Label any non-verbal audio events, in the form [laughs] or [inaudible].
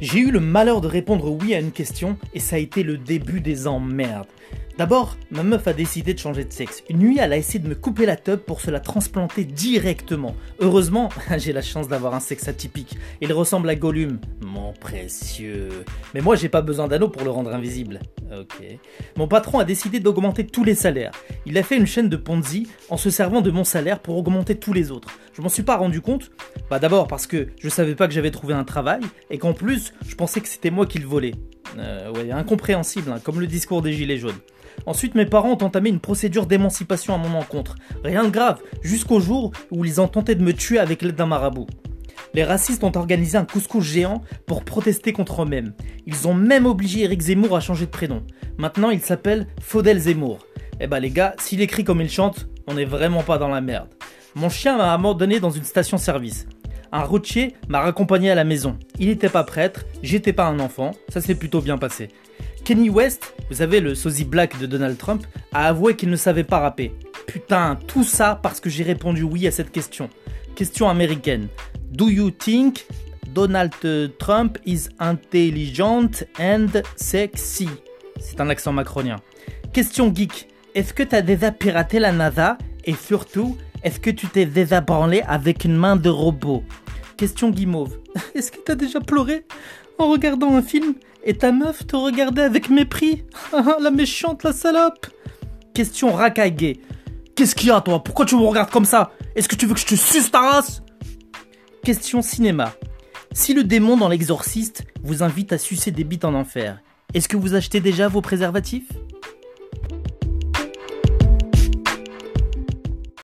J'ai eu le malheur de répondre oui à une question et ça a été le début des emmerdes. D'abord, ma meuf a décidé de changer de sexe. Une nuit, elle a essayé de me couper la teub pour se la transplanter directement. Heureusement, [laughs] j'ai la chance d'avoir un sexe atypique. Il ressemble à Gollum. Mon précieux. Mais moi, j'ai pas besoin d'anneau pour le rendre invisible. Ok. Mon patron a décidé d'augmenter tous les salaires. Il a fait une chaîne de Ponzi en se servant de mon salaire pour augmenter tous les autres. Je m'en suis pas rendu compte. Bah d'abord parce que je savais pas que j'avais trouvé un travail et qu'en plus, je pensais que c'était moi qui le volais. Euh, incompréhensible, hein, comme le discours des Gilets jaunes. Ensuite, mes parents ont entamé une procédure d'émancipation à mon encontre. Rien de grave, jusqu'au jour où ils ont tenté de me tuer avec l'aide d'un marabout. Les racistes ont organisé un couscous géant pour protester contre eux-mêmes. Ils ont même obligé Eric Zemmour à changer de prénom. Maintenant, il s'appelle Faudel Zemmour. Eh bah les gars, s'il écrit comme il chante, on n'est vraiment pas dans la merde. Mon chien m'a abandonné dans une station-service. Un routier m'a raccompagné à la maison. Il n'était pas prêtre, j'étais pas un enfant, ça s'est plutôt bien passé. Kenny West, vous savez le sosie black de Donald Trump, a avoué qu'il ne savait pas rapper. Putain, tout ça parce que j'ai répondu oui à cette question. Question américaine. Do you think Donald Trump is intelligent and sexy? C'est un accent macronien. Question geek. Est-ce que t'as déjà piraté la NASA? Et surtout, est-ce que tu t'es déjà avec une main de robot? Question guimauve. [laughs] Est-ce que t'as déjà pleuré en regardant un film et ta meuf te regardait avec mépris? [laughs] La méchante, la salope! Question racaille Qu'est-ce qu'il y a toi? Pourquoi tu me regardes comme ça? Est-ce que tu veux que je te suce ta race? Question cinéma. Si le démon dans l'exorciste vous invite à sucer des bites en enfer, est-ce que vous achetez déjà vos préservatifs?